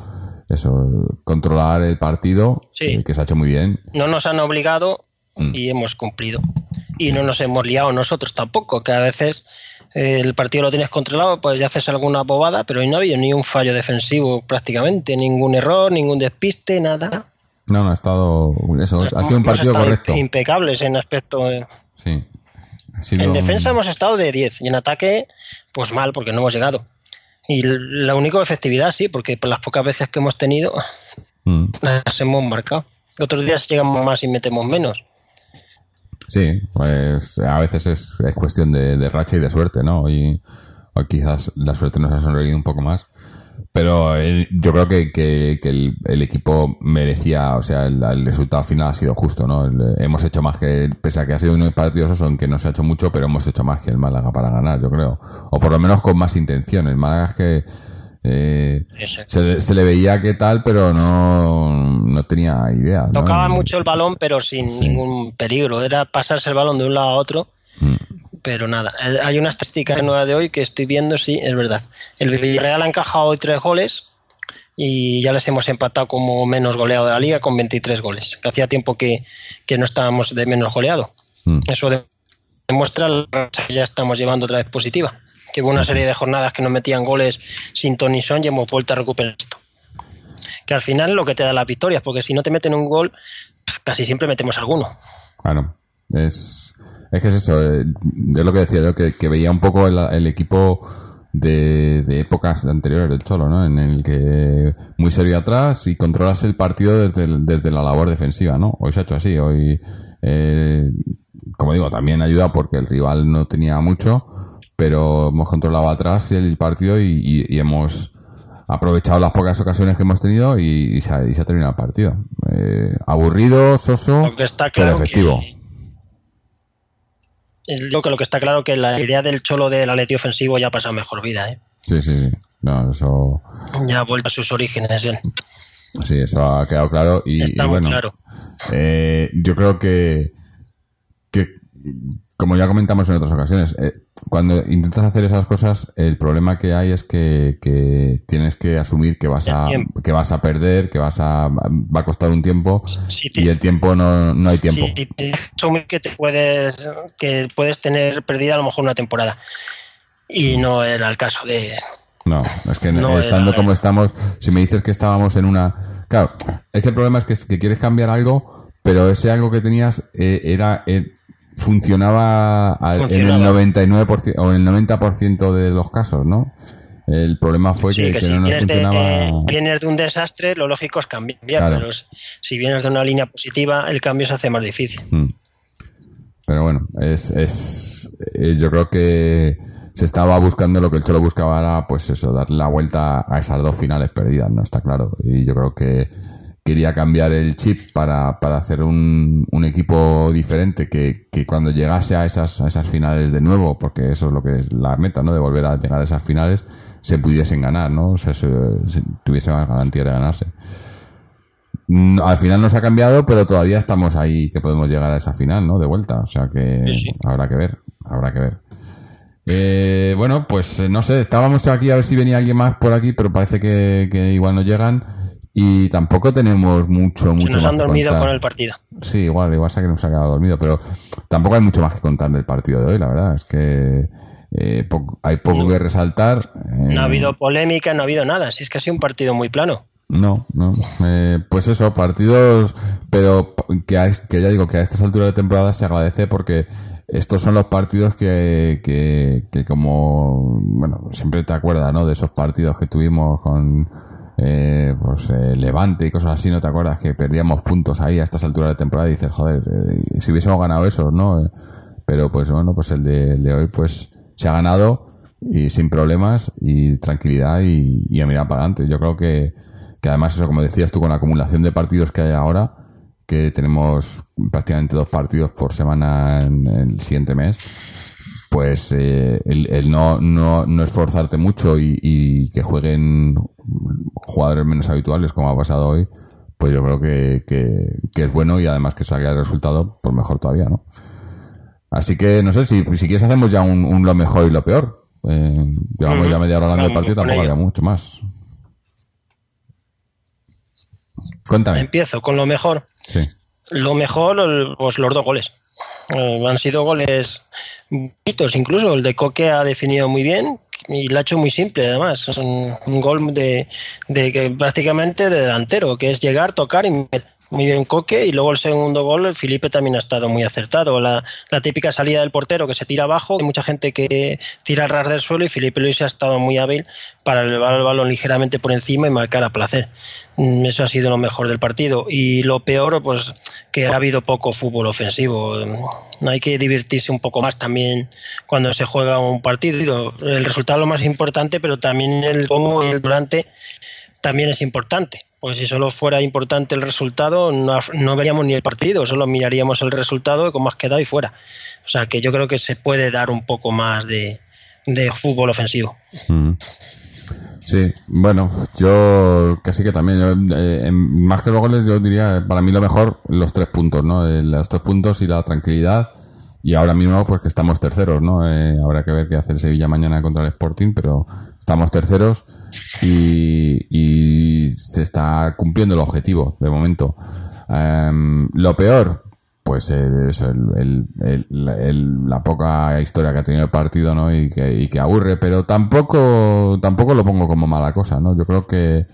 eso, controlar el partido, eh, que se ha hecho muy bien. No nos han obligado mm. y hemos cumplido. Y no nos hemos liado nosotros tampoco, que a veces eh, el partido lo tienes controlado, pues ya haces alguna bobada, pero hoy no ha habido ni un fallo defensivo prácticamente, ningún error, ningún despiste, nada. No, no, ha estado. Eso, ha sido un partido correcto. Impecables en aspecto. Sí. En defensa hemos estado de 10 y en ataque, pues mal, porque no hemos llegado. Y la única efectividad, sí, porque por las pocas veces que hemos tenido, mm. las hemos marcado. Otros días llegamos más y metemos menos. Sí, pues a veces es, es cuestión de, racha y de suerte, ¿no? Y o quizás la suerte nos ha sonreído un poco más. Pero eh, yo creo que, que, el, equipo merecía, o sea, el, resultado final ha sido justo, ¿no? hemos hecho más que, pese a que ha sido unos partidos en que no se ha hecho mucho, pero hemos hecho más que el Málaga para ganar, yo creo. O por lo menos con más intención. El Málaga es que eh, se, le veía que tal, pero no, no tenía idea. Tocaba mucho el balón, pero sin ningún peligro. Era pasarse el balón de un lado a otro. Mm pero nada. Eh, hay una estadística nueva de hoy que estoy viendo, sí, es verdad. El Villarreal ha encajado hoy tres goles y ya les hemos empatado como menos goleado de la liga con 23 goles, que hacía tiempo que, no estábamos de menos goleado. Mm. Eso demuestra que ya estamos llevando otra vez positiva. Que hubo una serie de jornadas que nos metían goles sin Tony Son y hemos vuelto a recuperar esto. Que al final lo que te da las victorias, porque si no te meten un gol, casi siempre metemos alguno. Claro, es es que es eso, eh, es lo que decía yo, que, veía un poco el, equipo de, épocas anteriores del Cholo, ¿no? En el que muy serio atrás y controlas el partido desde, desde la labor defensiva, ¿no? Hoy se ha hecho así, hoy, eh, como digo, también ayuda porque el rival no tenía mucho, pero hemos controlado atrás el partido y, hemos aprovechado las pocas ocasiones que hemos tenido y, se, ha, terminado el partido. Eh, aburrido, soso, pero efectivo lo que, lo que está claro que la idea del cholo del Atleti ofensivo ya pasa mejor vida, ¿eh? Sí, sí, sí. No, eso... Ya ha vuelto a sus orígenes. ¿eh? Sí, eso ha quedado claro. Y, está muy claro. Eh, yo creo que, que, como ya comentamos en otras ocasiones, eh, cuando intentas hacer esas cosas, el problema que hay es que, que tienes que asumir que vas a que vas a perder, que vas a va a costar un tiempo y el tiempo no, no hay tiempo. Sí, asumir que te puedes que puedes tener perdida a lo mejor una temporada y no era el caso de no, es que estando como estamos, si me dices que estábamos en una... Claro, es que el problema es que, que quieres cambiar algo, pero ese algo que tenías eh, era... Eh, funcionaba, en el 99% o en el 90% de los casos, ¿no? El problema fue que, no nos funcionaba. De, vienes de un desastre, lo lógico es cambiar, pero si vienes de una línea positiva, el cambio se hace más difícil. Hmm. Pero bueno, es, es eh, yo creo que se estaba buscando lo que el Cholo buscaba era, pues eso, darle la vuelta a esas dos finales perdidas, ¿no? Está claro. Y yo creo que quería cambiar el chip para, para hacer un, un equipo diferente que, que, cuando llegase a esas, a esas finales de nuevo, porque eso es lo que es la meta, ¿no? De volver a llegar a esas finales, se pudiesen ganar, ¿no? O sea, se, tuviese más garantía de ganarse. Mm, al final no se ha cambiado, pero todavía estamos ahí que podemos llegar a esa final, ¿no? De vuelta. O sea que habrá que ver, habrá que ver. Eh, bueno, pues eh, no sé, estábamos aquí a ver si venía alguien más por aquí, pero parece que, que igual no llegan. Y tampoco tenemos mucho, mucho. nos han dormido con el partido. Sí, igual, igual que nos ha quedado dormido, pero tampoco hay mucho más que contar del partido de hoy, la verdad. Es que eh, hay poco que resaltar. no ha habido polémica, no ha habido nada. Si es que ha sido un partido muy plano. No, no. Eh, pues eso, partidos, pero que, que ya digo que a estas alturas de temporada se agradece porque estos son los partidos que, que, que como, bueno, siempre te acuerdas, ¿no? De esos partidos que tuvimos con eh, pues eh, Levante y cosas así, ¿no te acuerdas? Que perdíamos puntos ahí a estas alturas de temporada y dices, joder, eh, si hubiésemos ganado eso, ¿no? Eh, pero pues bueno, pues el de, hoy pues se ha ganado y sin problemas y tranquilidad y, a mirar para adelante. Yo creo que, que además eso, como decías tú, con la acumulación de partidos que hay ahora, que tenemos prácticamente dos partidos por semana en, el siguiente mes, pues eh, el, no, no, no esforzarte mucho y que jueguen jugadores menos habituales como ha pasado hoy, pues yo creo que, que, que es bueno y además que salga el resultado, pues mejor todavía, ¿no? Así que no sé si, si quieres hacemos ya un, un lo mejor y lo peor. Eh, llevamos ya media hora hablando del partido, tampoco había mucho más. Cuéntame. Empiezo con lo mejor. Sí. Lo mejor, pues los dos goles. Eh, han sido goles bonitos, incluso el de Coque ha definido muy bien y lo ha hecho muy simple además. Es un, un gol de, de que prácticamente de delantero, que es llegar, tocar y meter. Muy bien Coque y luego el segundo gol, el Felipe también ha estado muy acertado. La, la típica salida del portero que se tira abajo, hay mucha gente que tira al ras del suelo y Felipe Luis ha estado muy hábil para elevar el balón ligeramente por encima y marcar a placer. Mm, Eso ha sido lo mejor del partido. Y lo peor, pues que ha habido poco fútbol ofensivo. Mm, Hay que divertirse un poco más también cuando se juega un partido. El resultado es lo más importante, pero también el cómo y el durante también es importante. Pues si solo fuera importante el resultado, no, no veríamos ni el partido, solo miraríamos el resultado y cómo has quedado y fuera. O sea que yo creo que se puede dar un poco más de, de fútbol ofensivo. Mm. Sí, bueno, yo casi que también, yo, eh, más que los goles, yo diría, para mí lo mejor, los tres puntos, ¿no? Eh, Los tres puntos y la tranquilidad. Y ahora mismo, pues que estamos terceros, ¿no? Eh, habrá que ver qué hace Sevilla mañana contra el Sporting, pero estamos terceros y, y se está cumpliendo el objetivo, de momento. Em, lo peor, pues eh, eso, el- el- el- la poca historia que ha tenido el partido, ¿no? Y que, y que aburre, pero tampoco, tampoco lo pongo como mala cosa, ¿no? Yo creo que,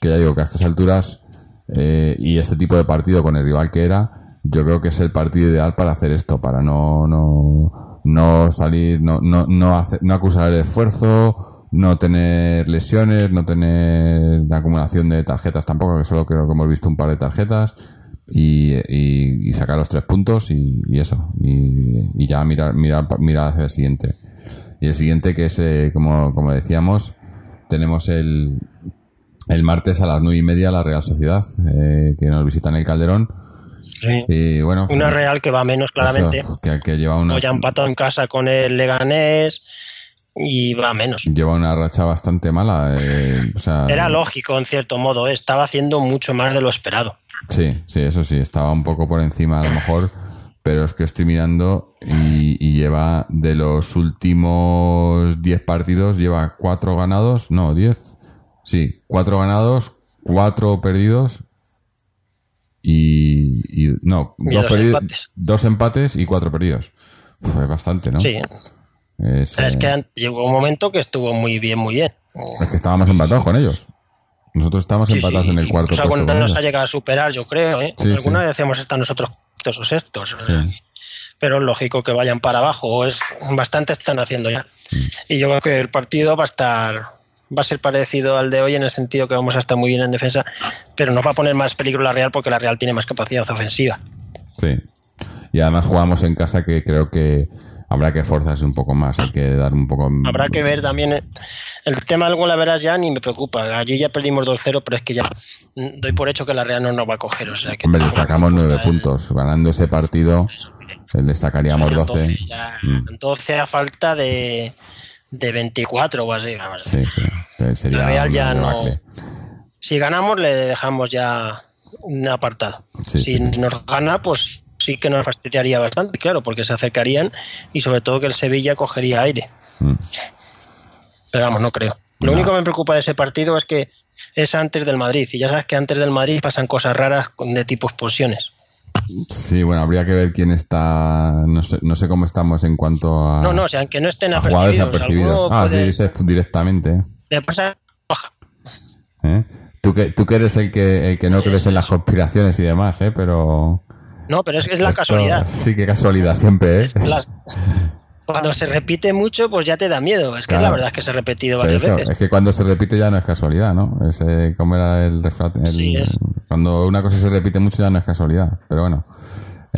que ya digo que a estas alturas eh, y este tipo de partido con el rival que era, yo creo que es el partido ideal para hacer esto, para no, no, no salir, no, no, no, hacer, no acusar el esfuerzo, no tener lesiones, no tener la acumulación de tarjetas tampoco, que solo creo que hemos visto un par de tarjetas y, y, y sacar los tres puntos y, eso, y, y ya mirar, mirar, mirar hacia el siguiente. Y el siguiente que es, eh, como, como decíamos, tenemos el, el martes a las nueve y media la Real Sociedad, eh, que nos visita en el Calderón. Sí. Y bueno, Una Real que va menos claramente. eso, que, que lleva una, O ya empatado en casa con el Leganés y va menos. lleva una racha bastante mala. eh, o sea, Era lógico, en cierto modo, ¿eh? estaba haciendo mucho más de lo esperado. Sí, sí, eso sí, estaba un poco por encima a lo mejor, pero es que estoy mirando y, y lleva de los últimos 10 partidos, lleva 4 ganados, no, 10, sí, 4 ganados, 4 perdidos y, y no, Y dos, dos empates. dos empates y 4 perdidos. Es bastante, ¿no? Sí, Es, es eh, que an- llegó un momento que estuvo muy bien, muy bien. es que estábamos empatados con ellos. Nosotros estábamos Sí, empatados sí, en el cuarto alguna con nos ha llegado a superar, yo creo. ¿eh? Sí, Alguna vez hemos estado nosotros quintos o sextos. Pero es lógico que vayan para abajo. Es bastante están haciendo ya. Mm. Y yo creo que el partido va a estar va a ser parecido al de hoy en el sentido que vamos a estar muy bien en defensa, pero nos va a poner más peligro la Real porque la Real tiene más capacidad ofensiva. Sí. Y además jugamos en casa que creo que habrá que forzarse un poco más. Hay que dar un poco. Habrá que ver también el, el tema del gol, la verás ya ni me preocupa. Allí ya perdimos 2-0, pero es que ya doy por hecho que la Real no nos va a coger. O sea que Hombre, le sacamos me nueve importa el- puntos. Ganando ese partido, le sacaríamos Ya 12. ya Mm. 12 a falta de, de 24 o así. vamos. Sí, sí. Sería La Real ya no-. Si ganamos, le dejamos ya un apartado. Sí, si sí, nos gana, pues sí que nos fastidiaría bastante, claro, porque se acercarían y sobre todo que el Sevilla cogería aire. Mm. Pero vamos, no creo. Lo No. único que me preocupa de ese partido es que es antes del Madrid. Y ya sabes que antes del Madrid pasan cosas raras de tipo expulsiones. Sí, bueno, habría que ver quién está. No sé, no sé cómo estamos en cuanto a. No, no, o sea, que no estén apercibidos. apercibidos. Ah, sí, puede- dices directamente. le pasa baja. ¿eh? Tú, que, tú que eres el que, el que no crees en las conspiraciones y demás, ¿eh? Pero. No, pero es que es la esto- casualidad. Sí, qué casualidad siempre, ¿eh? Las- *laughs* cuando se repite mucho, pues ya te da miedo. Es que Claro. la verdad es que se ha repetido varias eso, veces. es que cuando se repite ya no es casualidad, ¿no? Es eh, como era el refrán. Sí. Cuando una cosa se repite mucho ya no es casualidad. Pero bueno,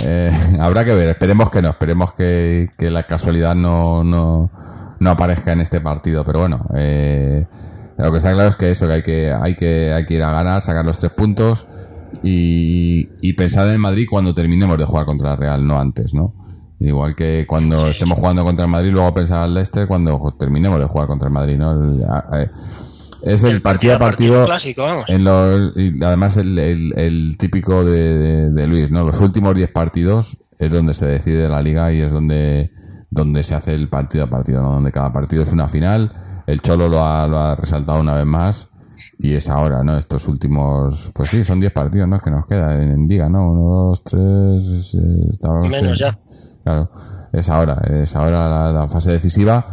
eh, *laughs* habrá que ver. Esperemos que no. Esperemos que, que la casualidad no, no, no aparezca en este partido. Pero bueno, eh, lo que está claro es que eso, que hay que, hay que, hay que ir a ganar, sacar los tres puntos y, y pensar en el Madrid cuando terminemos de jugar contra la Real, no antes, ¿no? Igual que cuando estemos jugando contra el Madrid, luego pensar al Leicester cuando terminemos de jugar contra el Madrid, ¿no? El- es el, partido a partido, clásico, vamos. en los, y además el, el- el típico de, de- de Luis, ¿no? Los últimos 10 partidos es donde se decide la liga y es donde, donde se hace el partido a partido, ¿no? Donde cada partido es una final. El Cholo lo ha, lo ha resaltado una vez más y es ahora, ¿no? Estos últimos, pues sí, son 10 partidos, ¿no? Que nos queda en, en liga, ¿no? Uno, dos, tres, eh, estamos Menos en- ya. Claro, es ahora, es ahora la, fase decisiva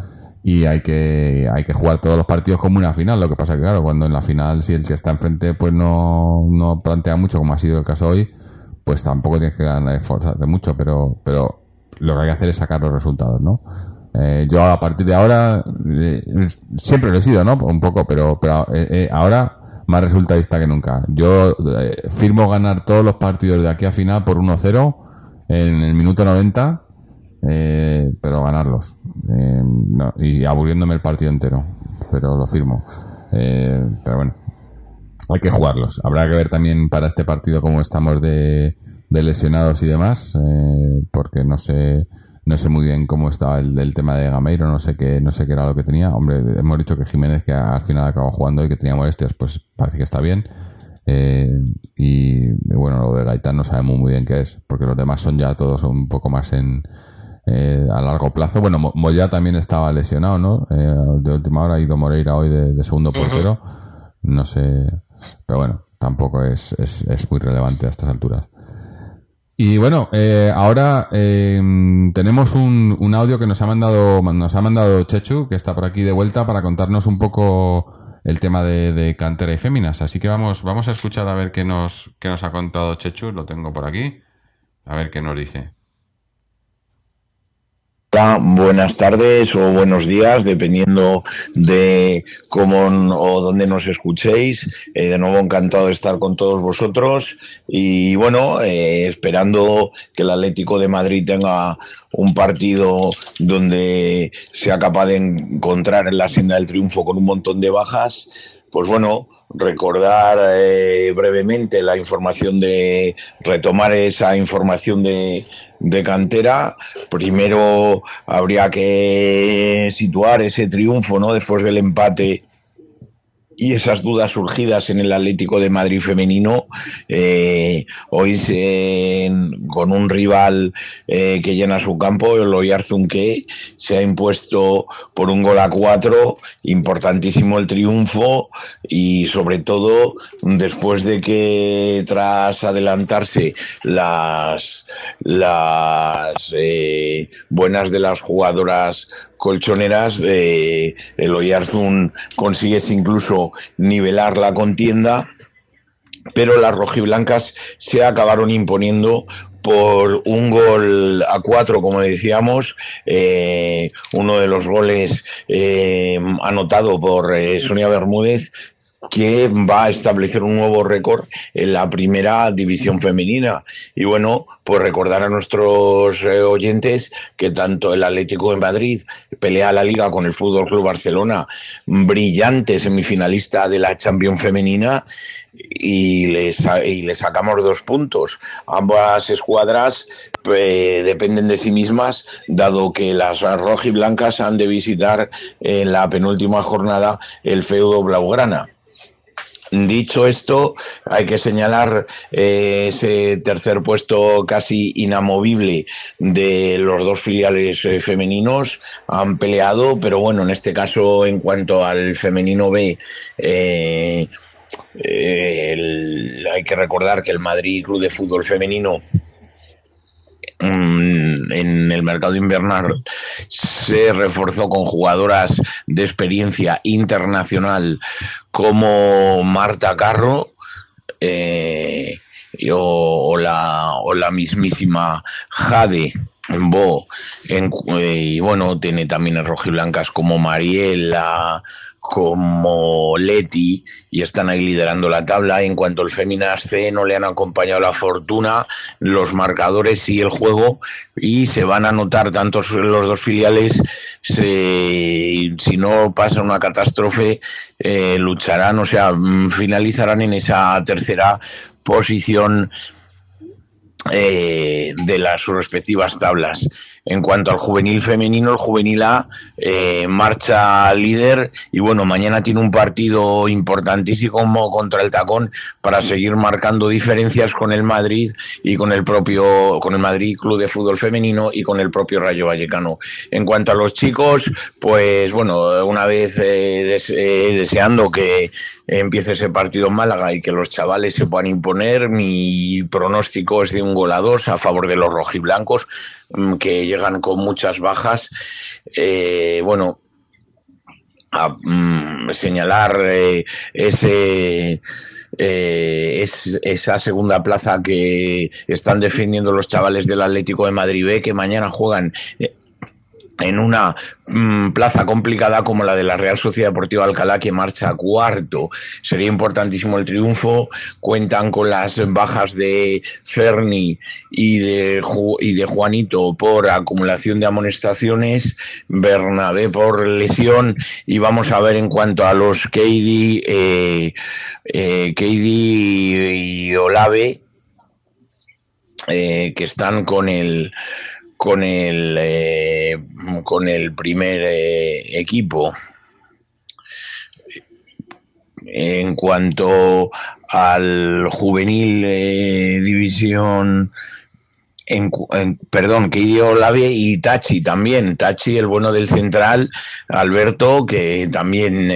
y hay que, hay que jugar todos los partidos como una final. Lo que pasa que, claro, cuando en la final, si el que está enfrente pues no, no plantea mucho, como ha sido el caso hoy, pues tampoco tienes que esforzarte mucho, pero, pero lo que hay que hacer es sacar los resultados, ¿no? Eh, yo a partir de ahora, eh, siempre lo he sido, ¿no? Un poco, pero, pero eh, eh, ahora más resultadista que nunca. Yo eh, firmo ganar todos los partidos de aquí a final por 1-0 en el minuto 90, eh, pero ganarlos. Eh, no, y aburriéndome el partido entero, pero lo firmo. Eh, pero bueno, hay que jugarlos. Habrá que ver también para este partido cómo estamos de, de lesionados y demás, eh, porque no sé no sé muy bien cómo estaba el tema de Gameiro, no sé qué no sé qué era lo que tenía. Hombre, hemos dicho que Jiménez que al final acabó jugando y que tenía molestias, pues parece que está bien. Eh, y bueno, lo de Gaitán no sabemos muy bien qué es, porque los demás son ya todos un poco más en eh, a largo plazo. Bueno, Mo- Moya también estaba lesionado, ¿no? Eh, de última hora ha ido Moreira hoy de, de segundo portero. No sé, pero bueno, tampoco es, es, es muy relevante a estas alturas. Y bueno, eh, ahora eh, tenemos un, un audio que nos ha mandado nos ha mandado Chechu, que está por aquí de vuelta para contarnos un poco el tema de, de cantera y féminas. Así que vamos, vamos a escuchar a ver qué nos, qué nos ha contado Chechu. Lo tengo por aquí. A ver qué nos dice. Buenas tardes o buenos días, dependiendo de cómo o dónde nos escuchéis. Eh, de nuevo encantado de estar con todos vosotros y bueno, eh, esperando que el Atlético de Madrid tenga un partido donde sea capaz de encontrar en la senda del triunfo con un montón de bajas. Pues bueno, recordar eh, brevemente la información de retomar esa información de, de cantera. Primero habría que situar ese triunfo, ¿no? Después del empate y esas dudas surgidas en el Atlético de Madrid femenino, eh, hoy se- con un rival eh, que llena su campo, el Oyarzunque, se ha impuesto por un gol a cuatro, importantísimo el triunfo y sobre todo después de que tras adelantarse las, las eh, buenas de las jugadoras colchoneras, eh, el Oyarzún consigue incluso nivelar la contienda, pero las rojiblancas se acabaron imponiendo por un gol a cuatro, como decíamos, eh, uno de los goles eh, anotado por eh, Sonia Bermúdez, que va a establecer un nuevo récord en la primera división femenina. Y bueno, pues recordar a nuestros eh, oyentes que tanto el Atlético de Madrid pelea la liga con el Fútbol Club Barcelona, brillante semifinalista de la Champions femenina, y le, sa- y le sacamos dos puntos. Ambas escuadras eh, dependen de sí mismas, dado que las rojiblancas han de visitar en la penúltima jornada el feudo blaugrana. Dicho esto, hay que señalar eh, ese tercer puesto casi inamovible de los dos filiales eh, femeninos. Han peleado, pero bueno, en este caso, en cuanto al femenino B, eh, hay que recordar que el Madrid Club de Fútbol Femenino mm, en el mercado invernal se reforzó con jugadoras de experiencia internacional como Marta Carro eh, o la, o la mismísima Jade Bo, en, eh, y bueno, tiene también en rojiblancas como Mariela, como Leti, y están ahí liderando la tabla. En cuanto al Féminas C no le han acompañado la fortuna, los marcadores y el juego, y se van a notar tantos los dos filiales. Se, si no pasa una catástrofe, eh, lucharán, o sea, mm, finalizarán en esa tercera posición eh, de las respectivas tablas. En cuanto al juvenil femenino, el juvenil A eh, marcha líder y bueno, mañana tiene un partido importantísimo contra el Tacón para seguir marcando diferencias con el Madrid y con el propio, con el Madrid Club de Fútbol Femenino y con el propio Rayo Vallecano. En cuanto a los chicos, pues bueno, una vez eh, eh, deseando que empiece ese partido en Málaga y que los chavales se puedan imponer, mi pronóstico es de un gol a dos a favor de los rojiblancos Mm, que llegan con muchas bajas. Eh, bueno, a mm, señalar eh, ese eh, es esa segunda plaza que están defendiendo los chavales del Atlético de Madrid B que mañana juegan en una mm, plaza complicada como la de la Real Sociedad Deportiva Alcalá que marcha cuarto. Sería importantísimo el triunfo. Cuentan con las bajas de Ferni y de, Juanito por acumulación de amonestaciones, Bernabé por lesión y vamos a ver en cuanto a los Keidi, eh, eh y Olave eh, que están con el con el, eh, con el primer eh, equipo. En cuanto al juvenil eh, división, en, perdón, que dio Lave y Tachi también. Tachi, el bueno del central, Alberto, que también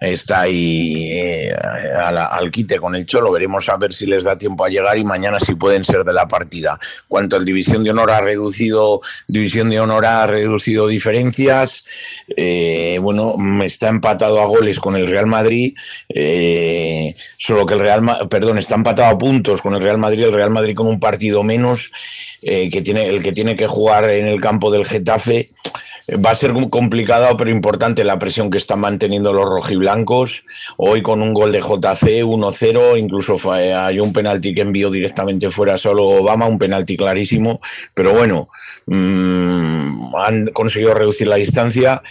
está ahí eh, al, quite con el Cholo. Veremos a ver si les da tiempo a llegar y mañana si pueden ser de la partida. Cuanto al División de Honor ha reducido, División de Honor ha reducido diferencias. Eh, bueno, está empatado a goles con el Real Madrid. Eh, solo que el Real, perdón, está empatado a puntos con el Real Madrid. El Real Madrid con un partido menos que tiene el que tiene que jugar en el campo del Getafe va a ser complicado, pero importante la presión que están manteniendo los rojiblancos. Hoy con un gol de JC 1-0, incluso hay un penalti que envió directamente fuera solo Obama, un penalti clarísimo. Pero bueno, mmm, han conseguido reducir la distancia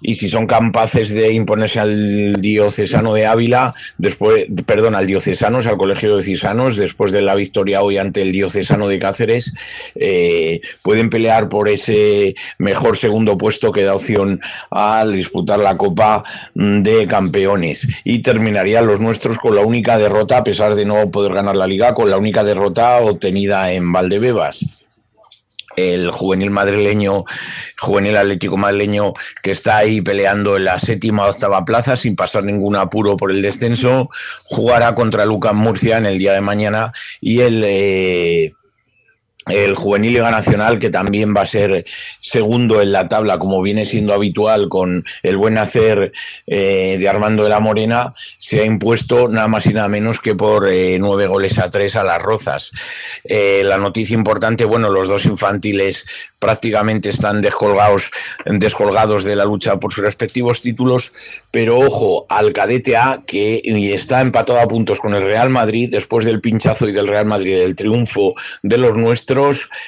y si son capaces de imponerse al diocesano de Ávila, después, perdón, al diocesanos, al colegio de cisanos, después de la victoria hoy ante el diocesano de Cáceres, eh, pueden pelear por ese mejor segundo puesto que da opción al disputar la Copa de Campeones. Y terminarían los nuestros con la única derrota, a pesar de no poder ganar la liga, con la única derrota obtenida en Valdebebas el juvenil madrileño, juvenil atlético madrileño que está ahí peleando en la séptima o octava plaza sin pasar ningún apuro por el descenso, jugará contra Lucas Murcia en el día de mañana y el eh, el Juvenil Liga Nacional, que también va a ser segundo en la tabla, como viene siendo habitual con el buen hacer eh, de Armando de la Morena, se ha impuesto nada más y nada menos que por eh, nueve goles a tres a las Rozas. Eh, la noticia importante, bueno, los dos infantiles prácticamente están descolgados, descolgados de la lucha por sus respectivos títulos, pero ojo al cadete A, que está empatado a puntos con el Real Madrid después del pinchazo y del Real Madrid, del triunfo de los nuestros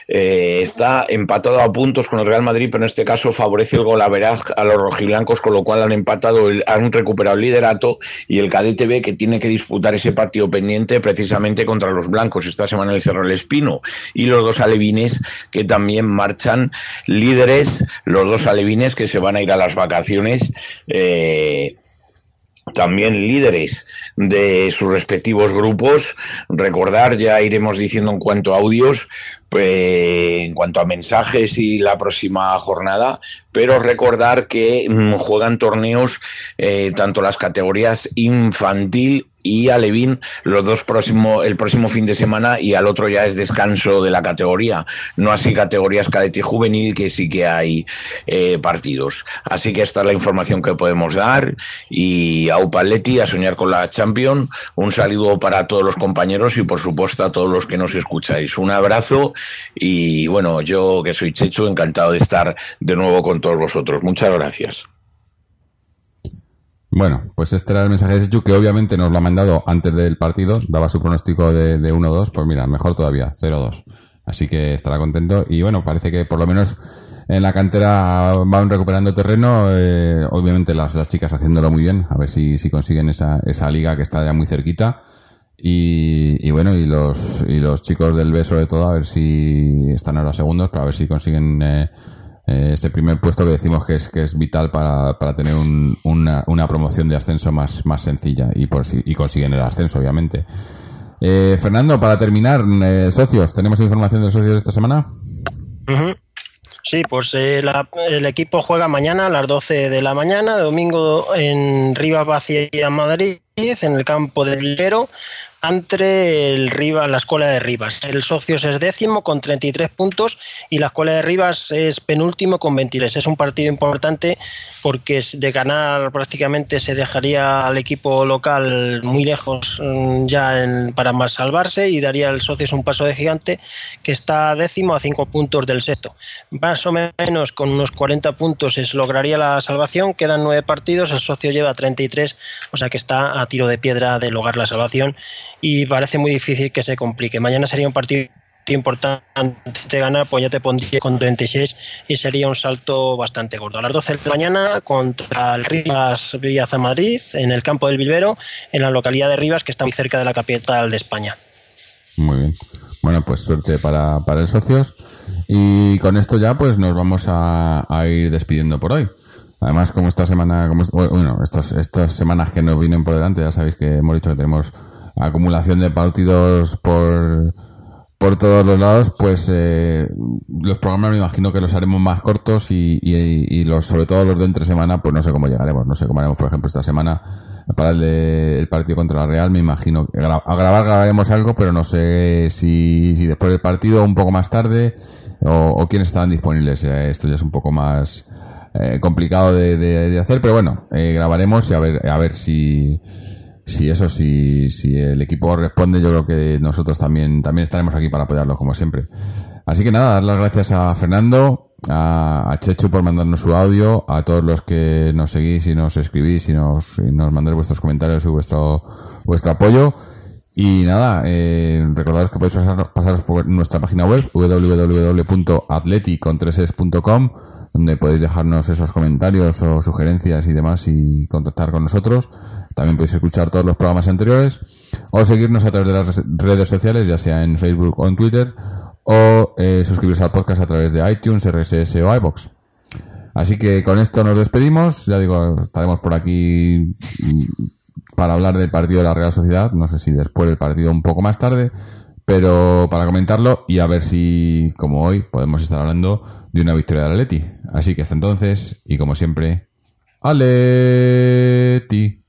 eh, está empatado a puntos con el Real Madrid, pero en este caso favorece el gol a los rojiblancos, con lo cual han empatado, han recuperado el liderato y el Cadete B que tiene que disputar ese partido pendiente precisamente contra los blancos esta semana el Cerro del Espino y los dos alevines que también marchan líderes, los dos alevines que se van a ir a las vacaciones. Eh, también líderes de sus respectivos grupos. Recordar, ya iremos diciendo en cuanto a audios, pues, en cuanto a mensajes y la próxima jornada, pero recordar que mm, juegan torneos eh, tanto las categorías infantil y Alevín los dos próximo, el próximo fin de semana y al otro ya es descanso de la categoría. No así categorías cadete juvenil que sí que hay eh, partidos. Así que esta es la información que podemos dar y a Upaletti a soñar con la Champion. Un saludo para todos los compañeros y por supuesto a todos los que nos escucháis. Un abrazo y bueno, yo que soy Checho, encantado de estar de nuevo con todos vosotros. Muchas gracias. Bueno, pues este era el mensaje de Sechu, que obviamente nos lo ha mandado antes del partido, daba su pronóstico de, 1-2, pues mira, mejor todavía, 0-2. Así que estará contento y bueno, parece que por lo menos en la cantera van recuperando terreno, eh, obviamente las, las chicas haciéndolo muy bien, a ver si, si consiguen esa, esa liga que está ya muy cerquita. Y, y, bueno, y los, y los chicos del B sobre todo, a ver si están ahora segundos, para ver si consiguen eh, eh, ese primer puesto que decimos que es, que es vital para, para tener un, una, una, promoción de ascenso más, más sencilla y, por y consiguen el ascenso, obviamente. Eh, Fernando, para terminar, eh, socios, ¿tenemos información de los socios de esta semana? Sí, pues el equipo juega mañana a las 12 de la mañana, domingo en Rivas Vacía Madrid, en el campo del Lero entre el Rivas, la Escuela de Rivas. El Socios es décimo con 33 puntos y la Escuela de Rivas es penúltimo con 23. Es un partido importante porque de ganar prácticamente se dejaría al equipo local muy lejos mm, ya para más salvarse y daría al Socios un paso de gigante que está décimo a 5 puntos del sexto. Más o menos con unos 40 puntos se lograría la salvación. Quedan 9 partidos, el Socio lleva 33, o sea que está a tiro de piedra de lograr la salvación y parece muy difícil que se complique. Mañana sería un partido importante ganar, pues ya te pondría con 36 y sería un salto bastante gordo. A las 12 de la mañana contra el Rivas Villaza Madrid, en el campo del Bilbero, en la localidad de Rivas, que está muy cerca de la capital de España. Muy bien. Bueno, pues suerte para, para el socios. Y con esto ya pues nos vamos a, ir despidiendo por hoy. Además, como esta semana, como bueno, estos, estas semanas que nos vienen por delante, ya sabéis que hemos dicho que tenemos acumulación de partidos por, por todos los lados, pues eh, los programas me imagino que los haremos más cortos y, y, los, sobre todo los de entre semana, pues no sé cómo llegaremos, no sé cómo haremos, por ejemplo, esta semana para el, de, el partido contra la Real, me imagino que a grabar grabaremos algo, pero no sé si, si después del partido un poco más tarde o, quiénes estarán disponibles. Esto ya es un poco más eh, complicado de, de, de, hacer, pero bueno, eh, grabaremos y a ver, a ver si si eso, si, si el equipo responde, yo creo que nosotros también, también estaremos aquí para apoyarlo, como siempre. Así que nada, dar las gracias a Fernando, a, Chechu por mandarnos su audio, a todos los que nos seguís y nos escribís y nos, y nos mandáis vuestros comentarios y vuestro, vuestro apoyo. Y nada, eh, recordaros que podéis pasaros por nuestra página web www.atleticontreses.com donde podéis dejarnos esos comentarios o sugerencias y demás y contactar con nosotros. También podéis escuchar todos los programas anteriores o seguirnos a través de las redes sociales, ya sea en Facebook o en Twitter, o eh, suscribiros al podcast a través de iTunes, RSS o iBox. Así que con esto nos despedimos. Ya digo, estaremos por aquí para hablar del partido de la Real Sociedad. No sé si después del partido un poco más tarde, pero para comentarlo y a ver si, como hoy, podemos estar hablando de una victoria de Atleti. Así que hasta entonces, y como siempre, Aleti.